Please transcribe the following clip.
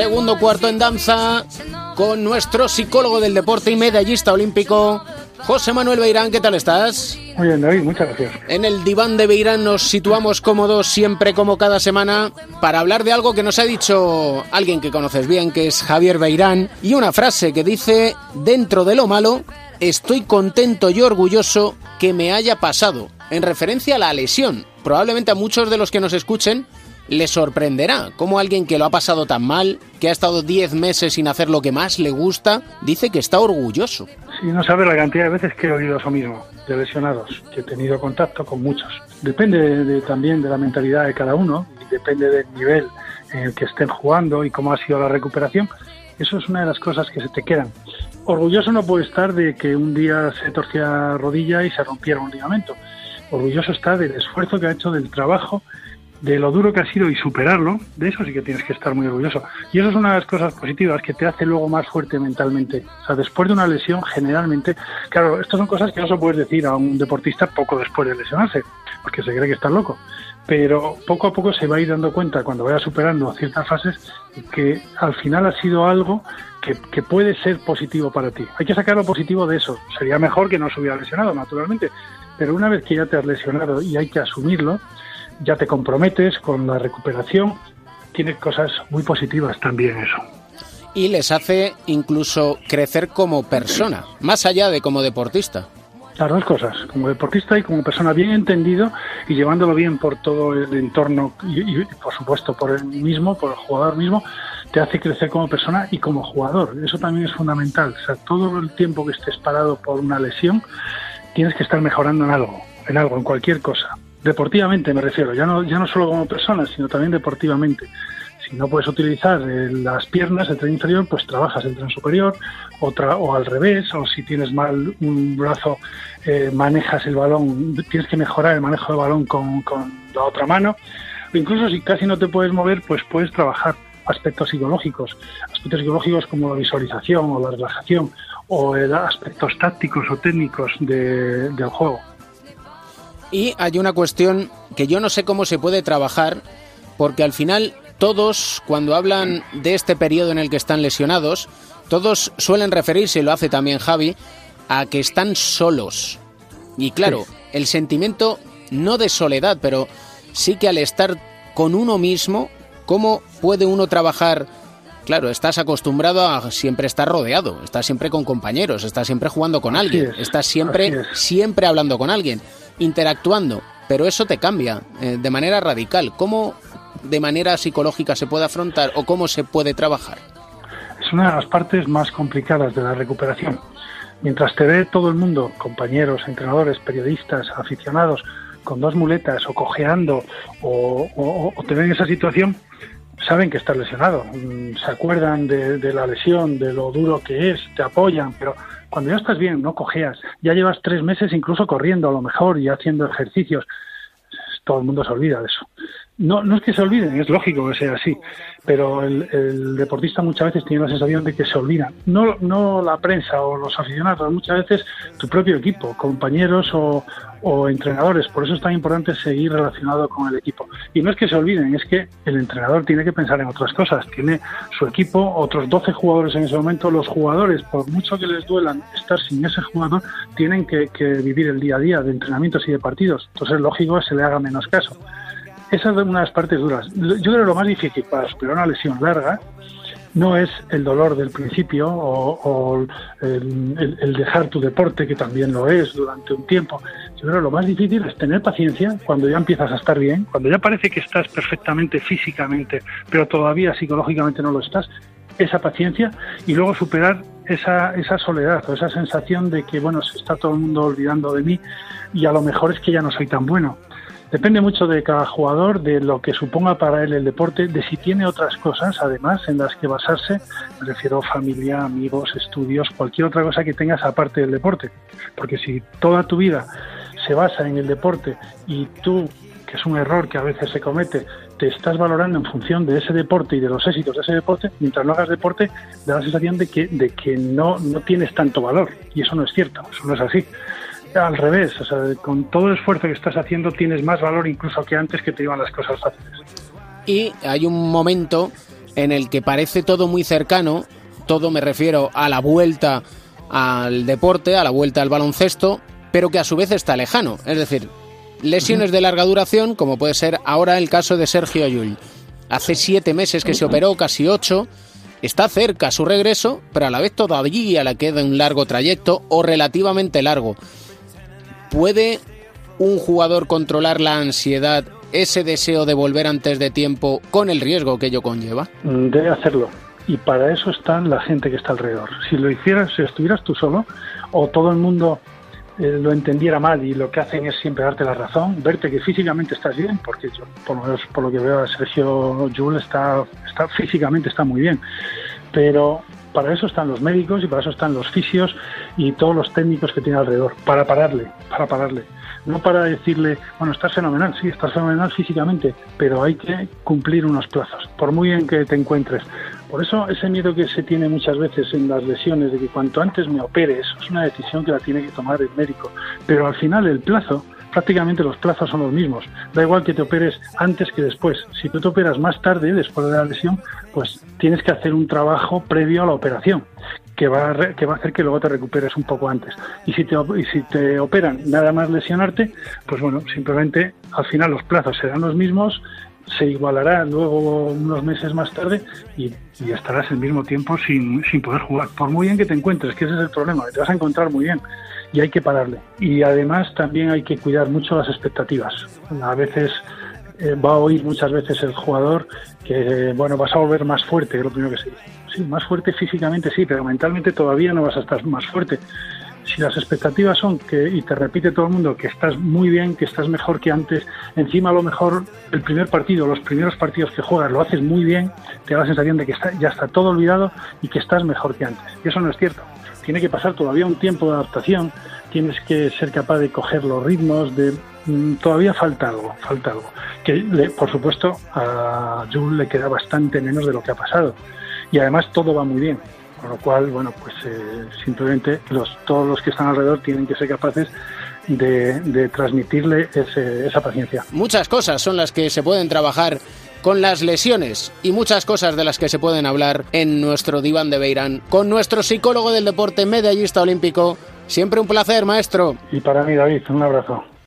Segundo cuarto en danza con nuestro psicólogo del deporte y medallista olímpico, José Manuel Beirán. ¿Qué tal estás? Muy bien, David, muchas gracias. En el diván de Beirán nos situamos cómodos siempre como cada semana para hablar de algo que nos ha dicho alguien que conoces bien, que es Javier Beirán, y una frase que dice, dentro de lo malo, estoy contento y orgulloso que me haya pasado, en referencia a la lesión. Probablemente a muchos de los que nos escuchen le sorprenderá cómo alguien que lo ha pasado tan mal, que ha estado 10 meses sin hacer lo que más le gusta, dice que está orgulloso. Sí, no sabes la cantidad de veces que he oído eso mismo, de lesionados, que he tenido contacto con muchos. Depende también de la mentalidad de cada uno y depende del nivel en el que estén jugando y cómo ha sido la recuperación. Eso es una de las cosas que se te quedan. Orgulloso no puede estar de que un día se torcía rodilla y se rompiera un ligamento. Orgulloso está del esfuerzo que ha hecho, del trabajo de lo duro que ha sido y superarlo, de eso sí que tienes que estar muy orgulloso. Y eso es una de las cosas positivas que te hace luego más fuerte mentalmente. O sea, después de una lesión, generalmente, claro, estas son cosas que no se puedes decir a un deportista poco después de lesionarse, porque se cree que está loco. Pero poco a poco se va a ir dando cuenta, cuando vaya superando ciertas fases, que al final ha sido algo que, que puede ser positivo para ti. Hay que sacar lo positivo de eso. Sería mejor que no se hubiera lesionado, naturalmente. Pero una vez que ya te has lesionado y hay que asumirlo, ya te comprometes con la recuperación, tiene cosas muy positivas también eso. Y les hace incluso crecer como persona, más allá de como deportista. Las dos cosas, como deportista y como persona bien entendido y llevándolo bien por todo el entorno y, por supuesto por el mismo, por el jugador mismo, te hace crecer como persona y como jugador. Eso también es fundamental. O sea, todo el tiempo que estés parado por una lesión, tienes que estar mejorando en algo, en algo, en cualquier cosa deportivamente me refiero, ya no, ya no solo como persona, sino también deportivamente. Si no puedes utilizar eh, las piernas, el tren inferior, pues trabajas el tren superior, otra, o al revés, o si tienes mal un brazo, eh, manejas el balón, tienes que mejorar el manejo del balón con, con la otra mano. O incluso si casi no te puedes mover, pues puedes trabajar aspectos psicológicos, aspectos psicológicos como la visualización o la relajación, o aspectos tácticos o técnicos de, del juego. Y hay una cuestión que yo no sé cómo se puede trabajar, porque al final todos, cuando hablan de este periodo en el que están lesionados, todos suelen referirse, y lo hace también Javi, a que están solos. Y claro, el sentimiento no de soledad, pero sí que al estar con uno mismo, ¿cómo puede uno trabajar? Claro, estás acostumbrado a siempre estar rodeado, estás siempre con compañeros, estás siempre jugando con alguien, estás siempre, siempre hablando con alguien interactuando, pero eso te cambia eh, de manera radical. ¿Cómo de manera psicológica se puede afrontar o cómo se puede trabajar? Es una de las partes más complicadas de la recuperación. Mientras te ve todo el mundo, compañeros, entrenadores, periodistas, aficionados, con dos muletas o cojeando o, te ven en esa situación, saben que estás lesionado, mm, se acuerdan de, de, la lesión, de lo duro que es, te apoyan, pero cuando ya estás bien, no cojeas, ya llevas tres meses incluso corriendo a lo mejor y haciendo ejercicios, todo el mundo se olvida de eso. No, no es que se olviden, es lógico que sea así, pero el, deportista muchas veces tiene la sensación de que se olvida. No, no la prensa o los aficionados, muchas veces tu propio equipo, compañeros o, o entrenadores. Por eso es tan importante seguir relacionado con el equipo. Y no es que se olviden, es que el entrenador tiene que pensar en otras cosas. Tiene su equipo, otros 12 jugadores en ese momento. Los jugadores, por mucho que les duelan estar sin ese jugador, tienen que, que vivir el día a día de entrenamientos y de partidos. Entonces, lógico, que se le haga menos caso. Esa es una de las partes duras. Yo creo que lo más difícil para superar una lesión larga no es el dolor del principio o, el, dejar tu deporte, que también lo es durante un tiempo. Yo creo que lo más difícil es tener paciencia cuando ya empiezas a estar bien, cuando ya parece que estás perfectamente físicamente, pero todavía psicológicamente no lo estás, esa paciencia y luego superar esa, esa soledad o esa sensación de que, bueno, se está todo el mundo olvidando de mí y a lo mejor es que ya no soy tan bueno. Depende mucho de cada jugador, de lo que suponga para él el deporte, de si tiene otras cosas, además, en las que basarse. Me refiero a familia, amigos, estudios, cualquier otra cosa que tengas aparte del deporte. Porque si toda tu vida se basa en el deporte y tú, que es un error que a veces se comete, te estás valorando en función de ese deporte y de los éxitos de ese deporte, mientras no hagas deporte, da la sensación de que, de que no, no tienes tanto valor. Y eso no es cierto, eso no es así al revés, o sea, con todo el esfuerzo que estás haciendo tienes más valor incluso que antes que te iban las cosas fáciles. Y hay un momento en el que parece todo muy cercano, todo me refiero a la vuelta al deporte, a la vuelta al baloncesto, pero que a su vez está lejano. Es decir, lesiones de larga duración, como puede ser ahora el caso de Sergio Ayul. Hace siete meses que se operó, casi ocho. Está cerca su regreso, pero a la vez todavía le queda un largo trayecto o relativamente largo. ¿Puede un jugador controlar la ansiedad, ese deseo de volver antes de tiempo, con el riesgo que ello conlleva? Debe hacerlo. Y para eso está la gente que está alrededor. Si lo hicieras, si estuvieras tú solo, o todo el mundo eh, lo entendiera mal y lo que hacen es siempre darte la razón, verte que físicamente estás bien, porque yo, por lo por lo que veo, Sergio Jules está, está físicamente está muy bien, pero para eso están los médicos y para eso están los fisios y todos los técnicos que tiene alrededor, para pararle, para pararle. No para decirle, bueno, estás fenomenal, sí, estás fenomenal físicamente, pero hay que cumplir unos plazos, por muy bien que te encuentres. Por eso ese miedo que se tiene muchas veces en las lesiones de que cuanto antes me opere, eso es una decisión que la tiene que tomar el médico. Pero al final el plazo, prácticamente los plazos son los mismos. Da igual que te operes antes que después. Si tú te operas más tarde, después de la lesión, pues tienes que hacer un trabajo previo a la operación que va, a que va a hacer que luego te recuperes un poco antes. Y si, te, y si te operan nada más lesionarte, pues bueno, simplemente al final los plazos serán los mismos, se igualará luego unos meses más tarde y, estarás el mismo tiempo sin, sin, poder jugar. Por muy bien que te encuentres, que ese es el problema, que te vas a encontrar muy bien y hay que pararle. Y además también hay que cuidar mucho las expectativas. A veces eh, va a oír muchas veces el jugador que, bueno, vas a volver más fuerte, es lo primero que se dice. Sí, más fuerte físicamente sí, pero mentalmente todavía no vas a estar más fuerte si las expectativas son que, y te repite todo el mundo, que estás muy bien, que estás mejor que antes, encima a lo mejor el primer partido, los primeros partidos que juegas lo haces muy bien, te da la sensación de que está, ya está todo olvidado y que estás mejor que antes. Y eso no es cierto. Tiene que pasar todavía un tiempo de adaptación, tienes que ser capaz de coger los ritmos, de mm, todavía falta algo, falta algo. Que por supuesto a Jules le queda bastante menos de lo que ha pasado. Y además todo va muy bien con lo cual, bueno, pues eh, simplemente los, todos los que están alrededor tienen que ser capaces de, transmitirle esa paciencia. Muchas cosas son las que se pueden trabajar con las lesiones y muchas cosas de las que se pueden hablar en nuestro diván de Beirán con nuestro psicólogo del deporte medallista olímpico. Siempre un placer, maestro. Y para mí, David, un abrazo.